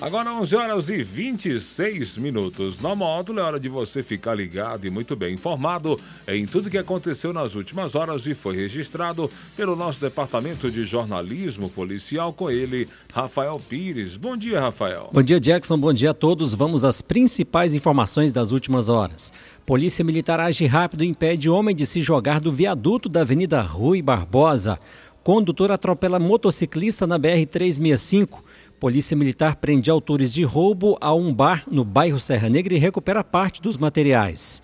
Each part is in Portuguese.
Agora 11 horas e 26 minutos. Na módulo é hora de você ficar ligado e muito bem informado em tudo que aconteceu nas últimas horas e foi registrado pelo nosso departamento de jornalismo policial com ele, Rafael Pires. Bom dia, Rafael. Bom dia, Jackson. Bom dia a todos. Vamos às principais informações das últimas horas. Polícia Militar age rápido e impede homem de se jogar do viaduto da Avenida Rui Barbosa. Condutor atropela motociclista na BR-365. Polícia Militar prende autores de roubo a um bar no bairro Serra Negra e recupera parte dos materiais.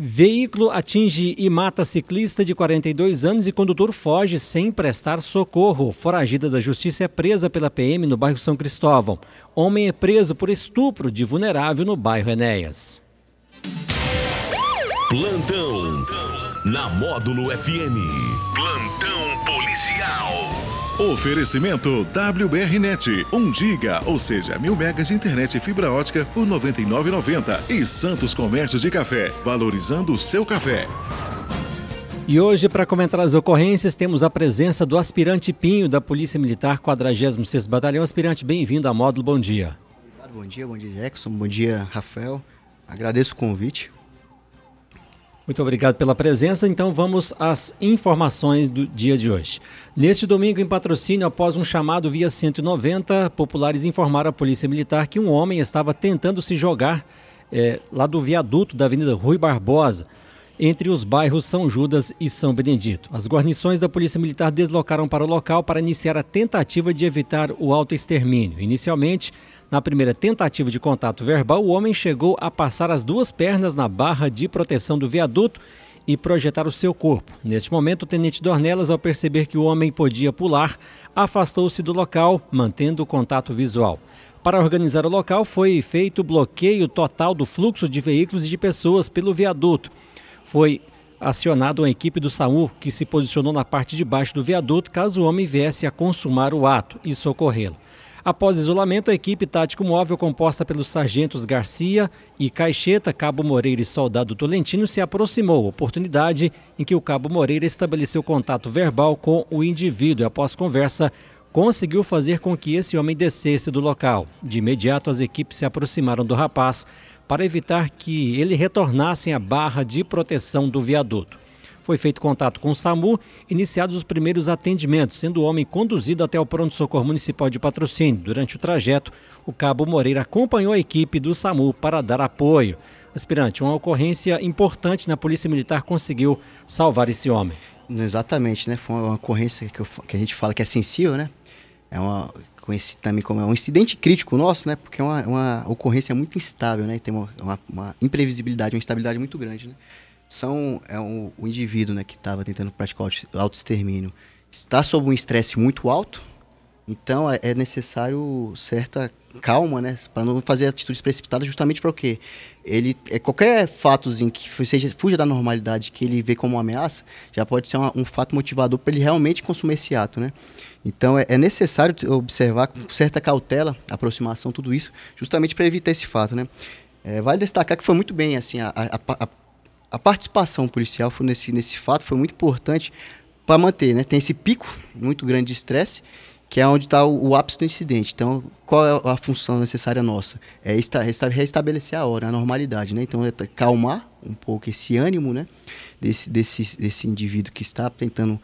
Veículo atinge e mata ciclista de 42 anos e condutor foge sem prestar socorro. Foragida da justiça é presa pela PM no bairro São Cristóvão. Homem é preso por estupro de vulnerável no bairro Enéas. Plantão na Módulo FM. Plantão. Oferecimento WBRnet, 1 giga, ou seja, mil megas de internet e fibra ótica por R$ 99,90. E Santos Comércio de Café, valorizando o seu café. E hoje, para comentar as ocorrências, temos a presença do aspirante Pinho da Polícia Militar 46 Batalhão. Aspirante, bem-vindo à Módulo, bom dia. Bom dia, bom dia Jackson, bom dia Rafael. Agradeço o convite. Muito obrigado pela presença. Então vamos às informações do dia de hoje. Neste domingo, em patrocínio, após um chamado via 190, populares informaram à Polícia Militar que um homem estava tentando se jogar é, lá do viaduto da Avenida Rui Barbosa, entre os bairros São Judas e São Benedito. As guarnições da Polícia Militar deslocaram para o local para iniciar a tentativa de evitar o autoextermínio. Inicialmente, na primeira tentativa de contato verbal, o homem chegou a passar as duas pernas na barra de proteção do viaduto e projetar o seu corpo. Neste momento, o tenente Dornelas, ao perceber que o homem podia pular, afastou-se do local, mantendo o contato visual. Para organizar o local, foi feito bloqueio total do fluxo de veículos e de pessoas pelo viaduto. Foi acionado uma equipe do SAMU que se posicionou na parte de baixo do viaduto caso o homem viesse a consumar o ato e socorrê-lo. Após isolamento, a equipe tático móvel composta pelos sargentos Garcia e Caixeta, Cabo Moreira e Soldado Tolentino se aproximou, oportunidade em que o Cabo Moreira estabeleceu contato verbal com o indivíduo e após conversa conseguiu fazer com que esse homem descesse do local. De imediato, as equipes se aproximaram do rapaz para evitar que ele retornasse à barra de proteção do viaduto. Foi feito contato com o SAMU, iniciados os primeiros atendimentos, sendo o homem conduzido até o pronto-socorro municipal de patrocínio. Durante o trajeto, o cabo Moreira acompanhou a equipe do SAMU para dar apoio. Aspirante, uma ocorrência importante na Polícia Militar conseguiu salvar esse homem. Exatamente, né? Foi uma ocorrência que, eu, que a gente fala que é sensível, né? É uma conhecido também como é um incidente crítico nosso, né? Porque é uma, uma ocorrência muito instável, né? Tem uma, uma, uma imprevisibilidade, uma instabilidade muito grande, né? são é um, o indivíduo né, que estava tentando praticar o autoextermínio está sob um estresse muito alto, então é, é necessário certa calma, né, para não fazer atitudes precipitadas, justamente para o quê? Ele é qualquer fatozinho que seja fuja da normalidade, que ele vê como uma ameaça, já pode ser uma, um fato motivador para ele realmente consumir esse ato, né? Então é, é, necessário observar com certa cautela, aproximação, tudo isso, justamente para evitar esse fato, né? É, vale destacar que foi muito bem assim a, a, a a participação policial nesse, nesse fato foi muito importante para manter, né? Tem esse pico muito grande de estresse, que é onde está o, o, ápice do incidente. Então, qual é a função necessária nossa? É esta, restabelecer a hora, a normalidade, né? Então, é calmar um pouco esse ânimo, né? Desse, desse, desse indivíduo que está tentando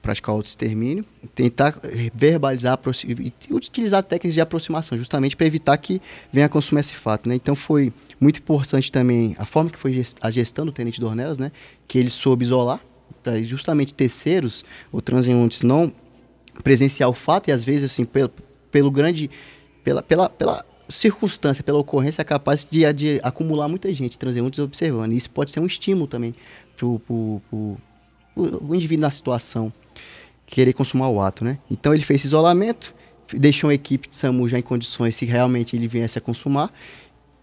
praticar o extermínio, tentar verbalizar e utilizar técnicas de aproximação, justamente para evitar que venha a consumir esse fato. Né? Então foi muito importante também a forma que foi a gestão do Tenente Dornelas, né? que ele soube isolar, para justamente terceiros ou transeuntes não presenciar o fato e às vezes assim pelo, pelo grande pela, pela, pela circunstância, pela ocorrência é capaz de, de acumular muita gente transeuntes observando. E isso pode ser um estímulo também para o o, indivíduo na situação querer consumar o ato, né? Então ele fez isolamento, deixou uma equipe de SAMU já em condições se realmente ele viesse a consumar.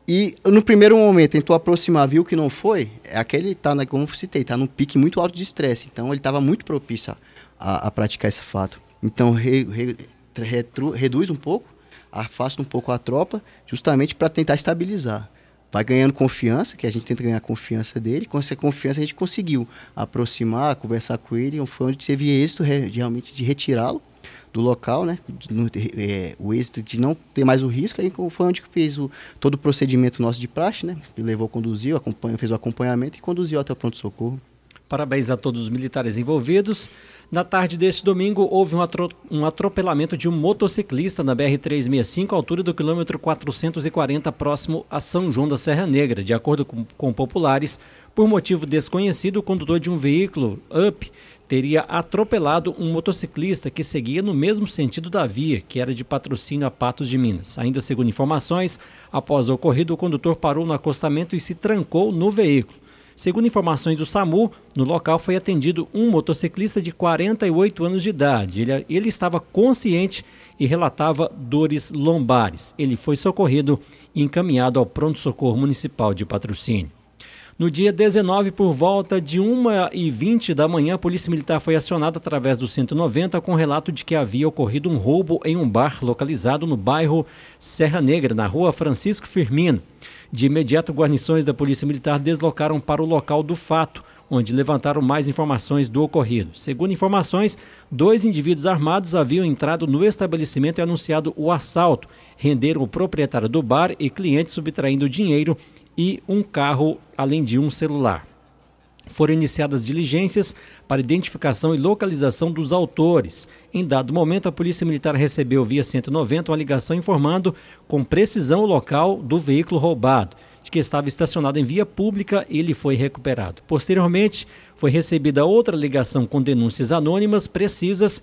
E no primeiro momento tentou aproximar, viu que não foi, é aquele tá, como citei, tá num pique muito alto de estresse. Então ele estava muito propício a, a, praticar esse fato. Então re, re, retru, reduz um pouco, afasta um pouco a tropa, justamente para tentar estabilizar vai ganhando confiança, que a gente tenta ganhar confiança dele. Com essa confiança a gente conseguiu aproximar, conversar com ele. Foi onde teve êxito realmente de retirá-lo do local, né? É, o êxito de não ter mais o risco, aí foi onde fez o, todo o procedimento nosso de praxe, né? Levou, conduziu, acompanha, fez o acompanhamento e conduziu até o pronto-socorro. Parabéns a todos os militares envolvidos. Na tarde deste domingo, houve um, atro atropelamento de um motociclista na BR-365, à altura do quilômetro 440, próximo a São João da Serra Negra. De acordo com, com populares, por motivo desconhecido, o condutor de um veículo UP teria atropelado um motociclista que seguia no mesmo sentido da via, que era de patrocínio a Patos de Minas. Ainda segundo informações, após o ocorrido, o condutor parou no acostamento e se trancou no veículo. Segundo informações do SAMU, no local foi atendido um motociclista de 48 anos de idade. Ele, ele estava consciente e relatava dores lombares. Ele foi socorrido e encaminhado ao pronto-socorro municipal de patrocínio. No dia 19, por volta de 1h20 da manhã, a Polícia Militar foi acionada através do 190 com relato de que havia ocorrido um roubo em um bar localizado no bairro Serra Negra, na rua Francisco Firmino. De imediato, guarnições da Polícia Militar deslocaram para o local do fato, onde levantaram mais informações do ocorrido. Segundo informações, dois indivíduos armados haviam entrado no estabelecimento e anunciado o assalto. Renderam o proprietário do bar e clientes subtraindo dinheiro e um carro, além de um celular. Foram iniciadas diligências para identificação e localização dos autores. Em dado momento, a Polícia Militar recebeu via 190 uma ligação informando com precisão o local do veículo roubado, de que estava estacionado em via pública e ele foi recuperado. Posteriormente, foi recebida outra ligação com denúncias anônimas precisas,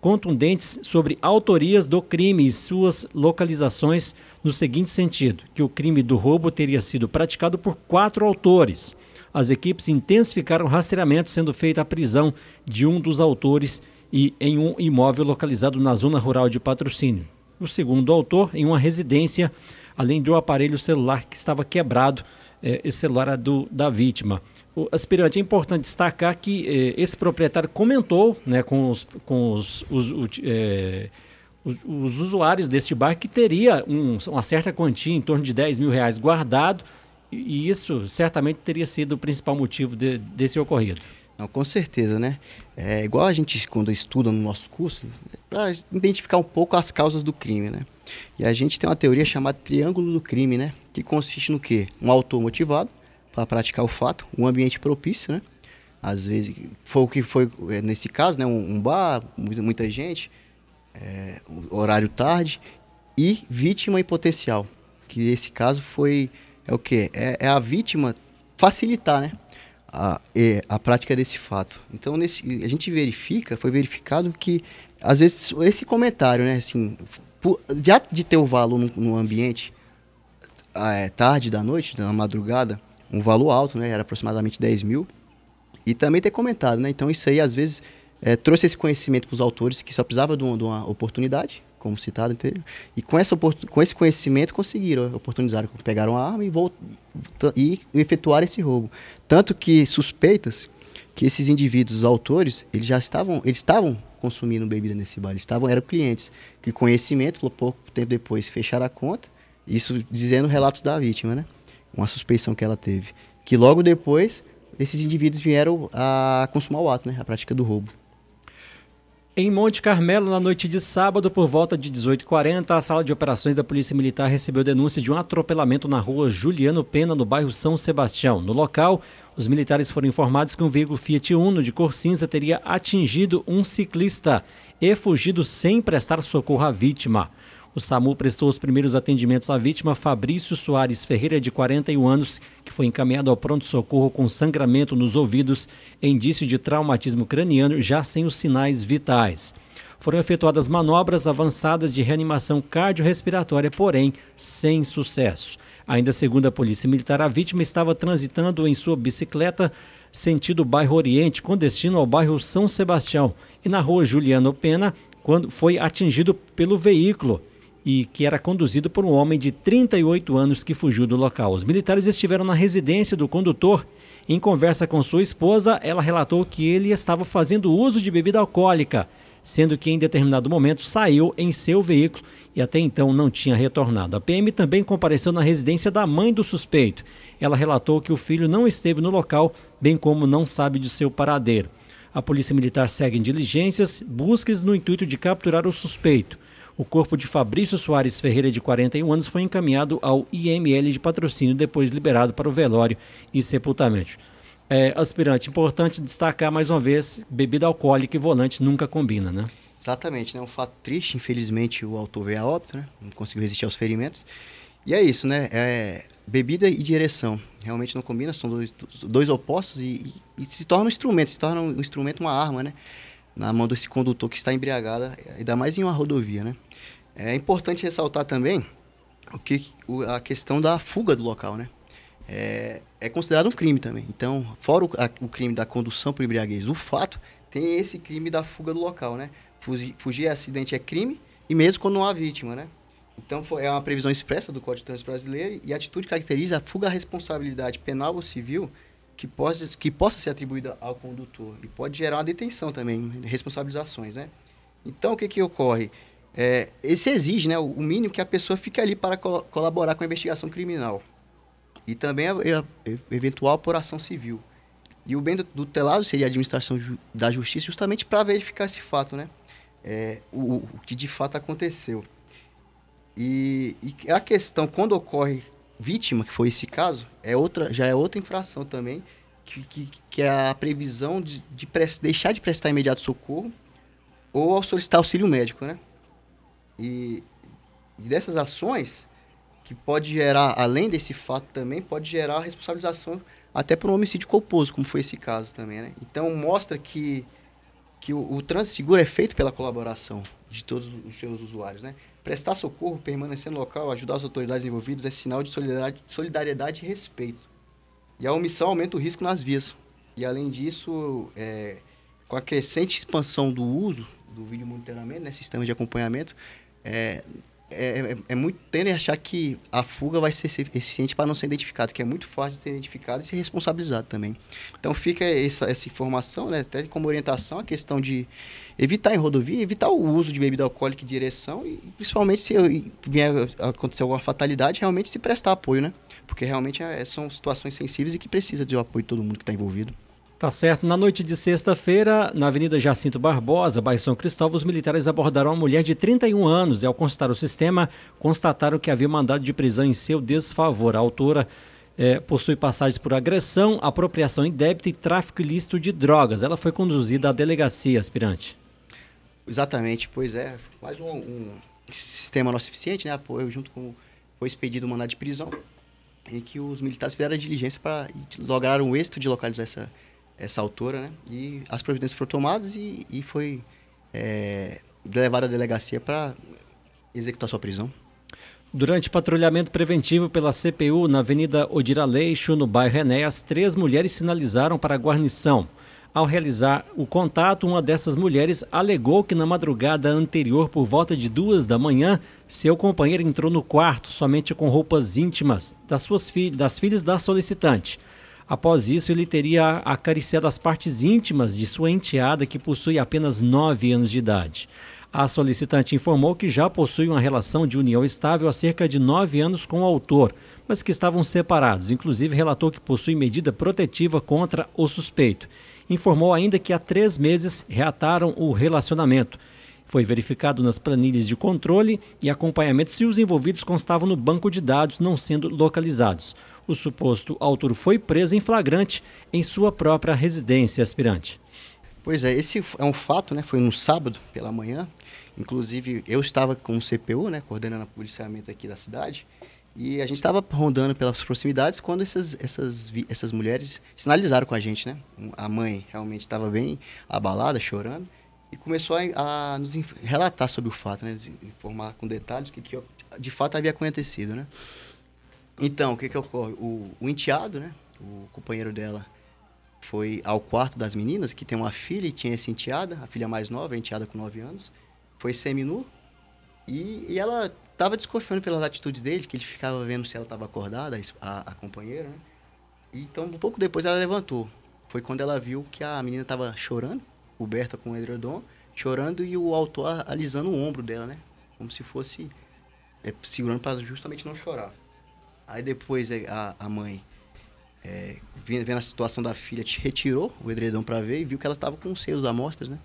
contundentes sobre autorias do crime e suas localizações no seguinte sentido: que o crime do roubo teria sido praticado por quatro autores as equipes intensificaram o rastreamento, sendo feita a prisão de um dos autores e em um imóvel localizado na zona rural de patrocínio. O segundo autor em uma residência, além do aparelho celular que estava quebrado, eh, esse celular é do, da vítima. O aspirante, é importante destacar que eh, esse proprietário comentou né, com, os, com os, os, os, os, usuários deste bar que teria um, uma certa quantia, em torno de 10 mil reais, guardado e isso certamente teria sido o principal motivo de, desse ocorrido. Não, com certeza, né? É igual a gente, quando estuda no nosso curso, para identificar um pouco as causas do crime, né? E a gente tem uma teoria chamada triângulo do crime, né? Que consiste no quê? Um autor motivado para praticar o fato, um ambiente propício, né? Às vezes, foi o que foi é, nesse caso, né? Um, um bar, muita, muita gente, é, horário tarde e vítima em potencial. Que nesse caso foi é o que? É, é, a vítima facilitar, né? A, a prática desse fato. Então, nesse, a gente verifica, foi verificado que, às vezes, esse comentário, né? Assim, por, já de ter o valor no, no ambiente, é, tarde da noite, na madrugada, um valor alto, né? Era aproximadamente 10 mil. E também ter comentado, né? Então, isso aí, às vezes, é, trouxe esse conhecimento para os autores que só precisava de uma, de uma oportunidade como citado anterior. E com, essa, com esse conhecimento conseguiram, oportunizaram, pegaram a arma e, e efetuaram esse roubo. Tanto que suspeitas que esses indivíduos, os autores, eles já estavam, eles estavam consumindo bebida nesse bar, eles estavam, eram clientes. Que conhecimento, pouco tempo depois, fecharam a conta, isso dizendo relatos da vítima, né? Uma suspeição que ela teve. Que logo depois, esses indivíduos vieram a consumar o ato, né? A prática do roubo. Em Monte Carmelo, na noite de sábado, por volta de 18h40, a sala de operações da Polícia Militar recebeu denúncia de um atropelamento na rua Juliano Pena, no bairro São Sebastião. No local, os militares foram informados que um veículo Fiat Uno de cor cinza teria atingido um ciclista e fugido sem prestar socorro à vítima. O SAMU prestou os primeiros atendimentos à vítima Fabrício Soares Ferreira, de 41 anos, que foi encaminhado ao pronto-socorro com sangramento nos ouvidos indício de traumatismo craniano, já sem os sinais vitais. Foram efetuadas manobras avançadas de reanimação cardiorrespiratória, porém sem sucesso. Ainda segundo a Polícia Militar, a vítima estava transitando em sua bicicleta sentido bairro Oriente, com destino ao bairro São Sebastião, e na rua Juliano Pena, quando foi atingido pelo veículo e que era conduzido por um homem de 38 anos que fugiu do local. Os militares estiveram na residência do condutor. Em conversa com sua esposa, ela relatou que ele estava fazendo uso de bebida alcoólica, sendo que em determinado momento saiu em seu veículo e até então não tinha retornado. A PM também compareceu na residência da mãe do suspeito. Ela relatou que o filho não esteve no local, bem como não sabe de seu paradeiro. A Polícia Militar segue em diligências, buscas no intuito de capturar o suspeito. O corpo de Fabrício Soares Ferreira, de 41 anos, foi encaminhado ao IML de patrocínio, depois liberado para o velório e sepultamento. É, aspirante, importante destacar mais uma vez, bebida alcoólica e volante nunca combina, né? Exatamente, né? Um fato triste, infelizmente o autor veio a óbito, né? Não conseguiu resistir aos ferimentos. E é isso, né? É, bebida e direção realmente não combina, são dois, dois opostos e, e, e se torna um instrumento, se torna um instrumento, uma arma, né? Na mão desse condutor que está embriagado, ainda mais em uma rodovia, né? É importante ressaltar também o que, a questão da fuga do local, né? É, é considerado um crime também. Então, fora o, a, o crime da condução por embriaguez, o fato, tem esse crime da fuga do local, né? Fugir, fugir acidente é crime, e mesmo quando não há vítima, né? Então, foi, é uma previsão expressa do Código de Trânsito Brasileiro e a atitude caracteriza a fuga à responsabilidade penal ou civil que possa, que possa ser atribuída ao condutor e pode gerar uma detenção também, responsabilizações, né? Então, o que que ocorre? É, esse exige, né, o mínimo que a pessoa fique ali para col colaborar com a investigação criminal e também a, a, a eventual apuração civil. E o bem do, do telado seria a administração ju da justiça justamente para verificar esse fato, né? É, o, o, que de fato aconteceu. E, e, a questão, quando ocorre vítima, que foi esse caso, é outra, já é outra infração também, que, que, que é a previsão de, de deixar de prestar imediato socorro ou ao solicitar auxílio médico, né? E, e dessas ações, que pode gerar, além desse fato também, pode gerar responsabilização até por um homicídio culposo, como foi esse caso também, né? Então mostra que, que o, o trânsito seguro é feito pela colaboração de todos os seus usuários, né? Prestar socorro, permanecer no local, ajudar as autoridades envolvidas é sinal de solidariedade, e respeito. E a omissão aumenta o risco nas vias. E além disso, é, com a crescente expansão do uso do vídeo monitoramento, né, sistema de acompanhamento, é, é, é, é, muito tende a achar que a fuga vai ser eficiente para não ser identificado, que é muito fácil de ser identificado e ser responsabilizado também. Então fica essa, essa informação, né, até como orientação, a questão de evitar em rodovia, evitar o uso de bebida alcoólica em direção e principalmente se vier acontecer alguma fatalidade, realmente se prestar apoio, né? Porque realmente é, são situações sensíveis e que precisa de apoio de todo mundo que está envolvido. Tá certo. Na noite de sexta-feira, na Avenida Jacinto Barbosa, bairro São Cristóvão, os militares abordaram uma mulher de 31 anos e, ao constatar o sistema, constataram que havia mandado de prisão em seu desfavor. A autora é, possui passagens por agressão, apropriação indébita e tráfico ilícito de drogas. Ela foi conduzida à delegacia, aspirante. Exatamente, pois é. Mais um, um sistema nosso eficiente, né? Apoio junto com foi expedido o mandado de prisão em que os militares fizeram a diligência para lograr o êxito de localizar essa essa autora, né? E as providências foram tomadas e, e foi é, levada à delegacia para executar sua prisão. Durante patrulhamento preventivo pela CPU na Avenida Odira Leixo, no bairro Enéas, três mulheres sinalizaram para a guarnição. Ao realizar o contato, uma dessas mulheres alegou que na madrugada anterior, por volta de duas da manhã, seu companheiro entrou no quarto somente com roupas íntimas das, suas fi das filhas da solicitante. Após isso, ele teria acariciado as partes íntimas de sua enteada, que possui apenas 9 anos de idade. A solicitante informou que já possui uma relação de união estável há cerca de nove anos com o autor, mas que estavam separados. Inclusive, relatou que possui medida protetiva contra o suspeito. Informou ainda que há três meses reataram o relacionamento. Foi verificado nas planilhas de controle e acompanhamento se os envolvidos constavam no banco de dados, não sendo localizados. O suposto autor foi preso em flagrante em sua própria residência aspirante. Pois é, esse é um fato, né? Foi no sábado pela manhã. Inclusive, eu estava com o CPU, né? Coordenando o policiamento aqui da cidade. E a gente estava rondando pelas proximidades quando essas, essas, essas mulheres sinalizaram com a gente, né? A mãe realmente estava bem abalada, chorando e começou a, a, nos relatar sobre o fato, né? informar com detalhes o que, que de fato havia acontecido, né? Então, o que que ocorre? O, o enteado, né? O companheiro dela foi ao quarto das meninas, que tem uma filha e tinha essa enteada, a filha mais nova, a enteada com 9 anos, foi seminu e, e ela estava desconfiando pelas atitudes dele, que ele ficava vendo se ela estava acordada, a, a companheira, né? Então, um pouco depois ela levantou. Foi quando ela viu que a menina estava chorando, coberta com edredom, chorando e o autor alisando o ombro dela, né? Como se fosse é, segurando para justamente não chorar. Aí depois é, a, a mãe é, vendo a situação da filha, retirou o edredom para ver e viu que ela estava com seios amostras, né?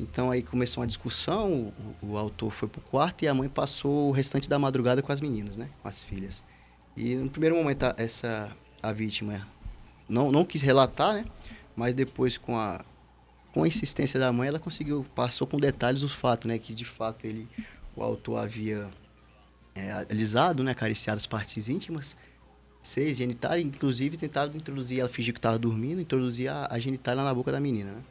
Então aí começou uma discussão, o, o autor foi pro quarto e a mãe passou o restante da madrugada com as meninas, né? Com as filhas. E no primeiro momento essa a vítima não, não quis relatar, né? Mas depois com a com a insistência da mãe, ela conseguiu passou com detalhes os fatos, né? Que de fato ele o autor havia é, alisado, né? Acariciado as partes íntimas, seis genitais, inclusive tentado introduzir, ela fingiu que estava dormindo, introduzir a, a na boca da menina, né?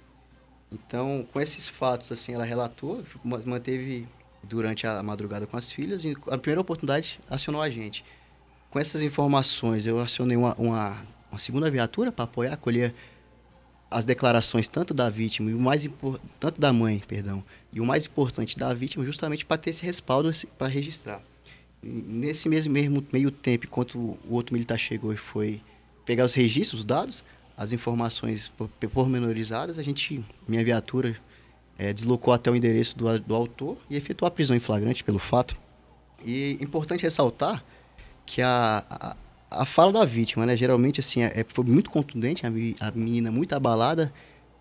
Então, com esses fatos, assim, ela relatou, manteve durante a madrugada com as filhas e a primeira oportunidade acionou a gente. Com essas informações, eu acionei uma, uma, uma segunda viatura para apoiar, acolher as declarações tanto da vítima e o mais tanto da mãe, perdão, e o mais importante da vítima, justamente para ter esse respaldo para registrar. Nesse mesmo, mesmo meio tempo, enquanto o outro militar chegou e foi pegar os registros, os dados, as informações pormenorizadas, a gente, minha viatura, é, deslocou até o endereço do, do autor e efetuou a prisão em flagrante pelo fato. E importante ressaltar que a, a, a fala da vítima, né, geralmente assim, é, foi muito contundente, a, a menina muito abalada,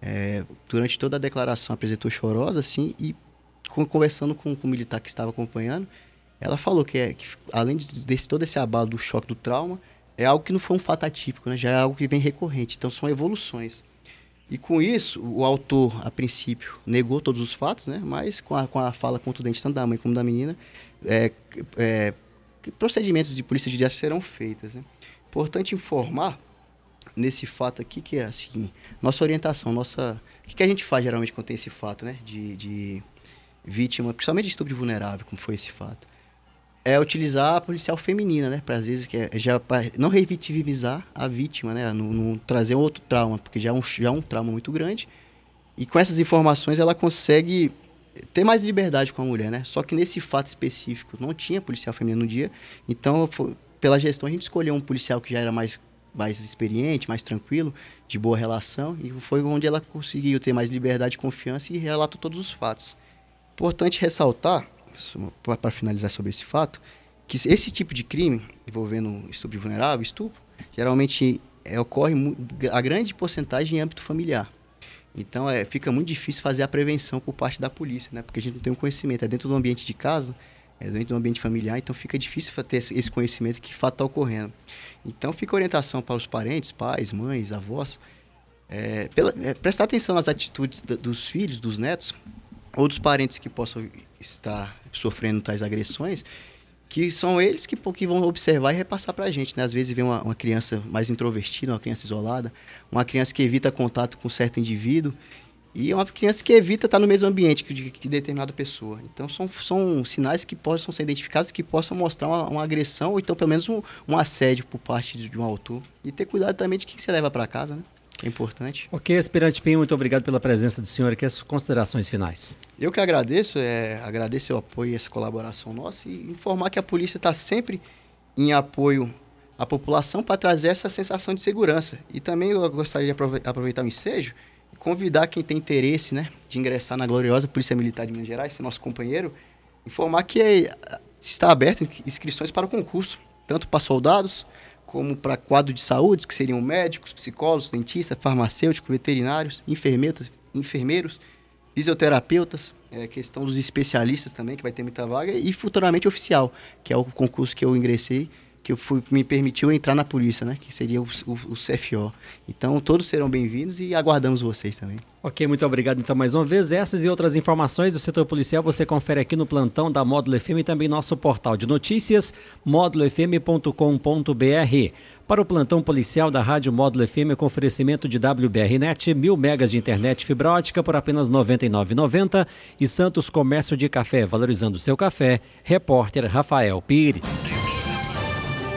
é, durante toda a declaração apresentou chorosa, assim, e conversando com, com, o militar que estava acompanhando, ela falou que, é, que além de desse, todo esse abalo do choque do trauma, é algo que não foi um fato atípico, né? já é algo que vem recorrente. Então são evoluções. E com isso, o autor, a princípio, negou todos os fatos, né? mas com a, com a fala contundente tanto da mãe como da menina, é, é, procedimentos de polícia judiciária serão feitos. Né? Importante informar nesse fato aqui que é assim, nossa orientação, nossa. O que, que a gente faz geralmente quando tem esse fato, né? De, de vítima, principalmente de estupro vulnerável, como foi esse fato é utilizar a policial feminina, né? Para às vezes que é, já não revitimizar a vítima, né? Não, não, trazer outro trauma, porque já é, um, já é um trauma muito grande. E com essas informações ela consegue ter mais liberdade com a mulher, né? Só que nesse fato específico não tinha policial feminino no dia, então pela gestão a gente escolheu um policial que já era mais mais experiente, mais tranquilo, de boa relação, e foi onde ela conseguiu ter mais liberdade e confiança e relatou todos os fatos. Importante ressaltar para finalizar sobre esse fato, que esse tipo de crime envolvendo estupro de vulnerável, estupro, geralmente é, ocorre a grande porcentagem em âmbito familiar. Então é, fica muito difícil fazer a prevenção por parte da polícia, né? Porque a gente não tem um conhecimento. É dentro do ambiente de casa, é dentro do ambiente familiar, então fica difícil ter esse conhecimento que fato está ocorrendo. Então fica orientação para os parentes, pais, mães, avós, é, pela, é, prestar atenção nas atitudes da, dos filhos, dos netos, ou dos parentes que possam estar sofrendo tais agressões, que são eles que, que vão observar e repassar para a gente. Né? Às vezes vem uma, uma, criança mais introvertida, uma criança isolada, uma criança que evita contato com certo indivíduo e uma criança que evita estar no mesmo ambiente que de determinada pessoa. Então são, são sinais que possam ser identificados que possam mostrar uma, uma agressão ou então pelo menos um, um assédio por parte de, de um autor. E ter cuidado também de quem você leva para casa, né? É importante. Ok, Aspirante Pinho, muito obrigado pela presença do senhor aqui. As considerações finais. Eu que agradeço, é, agradeço o apoio e essa colaboração nossa e informar que a polícia está sempre em apoio à população para trazer essa sensação de segurança. E também eu gostaria de aproveitar o ensejo e convidar quem tem interesse né, de ingressar na gloriosa Polícia Militar de Minas Gerais, ser nosso companheiro, informar que é, está aberto inscrições para o concurso, tanto para soldados como para quadro de saúde, que seriam médicos, psicólogos, dentistas, farmacêuticos, veterinários, enfermeiros, enfermeiros fisioterapeutas, é, questão dos especialistas também, que vai ter muita vaga, e futuramente oficial, que é o concurso que eu ingressei, que eu fui, me permitiu entrar na polícia, né? Que seria o, o, o CFO. Então, todos serão bem-vindos e aguardamos vocês também. Ok, muito obrigado então mais uma vez. Essas e outras informações do setor policial você confere aqui no plantão da Módulo FM e também nosso portal de notícias, módulofm.com.br. Para o plantão policial da Rádio Módulo FM com oferecimento de WBRnet, mil megas de internet fibra ótica por apenas R$ 99,90 e Santos Comércio de Café, valorizando seu café, repórter Rafael Pires.